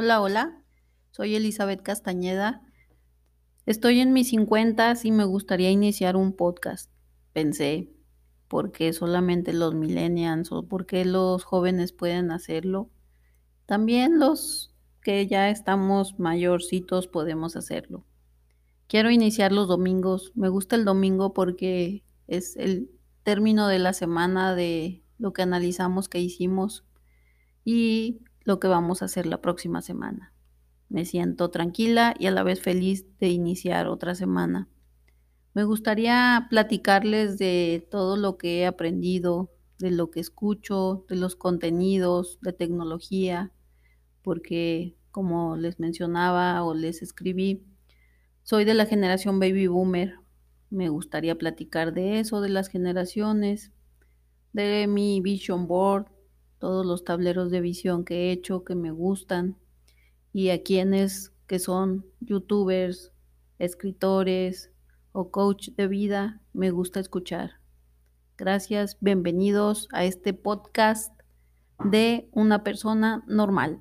Hola, hola, soy Elizabeth Castañeda. Estoy en mis 50 y me gustaría iniciar un podcast. Pensé, ¿por qué solamente los millennials o por qué los jóvenes pueden hacerlo? También los que ya estamos mayorcitos podemos hacerlo. Quiero iniciar los domingos. Me gusta el domingo porque es el término de la semana de lo que analizamos que hicimos y lo que vamos a hacer la próxima semana. Me siento tranquila y a la vez feliz de iniciar otra semana. Me gustaría platicarles de todo lo que he aprendido, de lo que escucho, de los contenidos, de tecnología, porque como les mencionaba o les escribí, soy de la generación baby boomer. Me gustaría platicar de eso, de las generaciones, de mi vision board, todos los tableros de visión que he hecho que me gustan y a quienes que son youtubers, escritores o coach de vida me gusta escuchar. Gracias, bienvenidos a este podcast de una persona normal.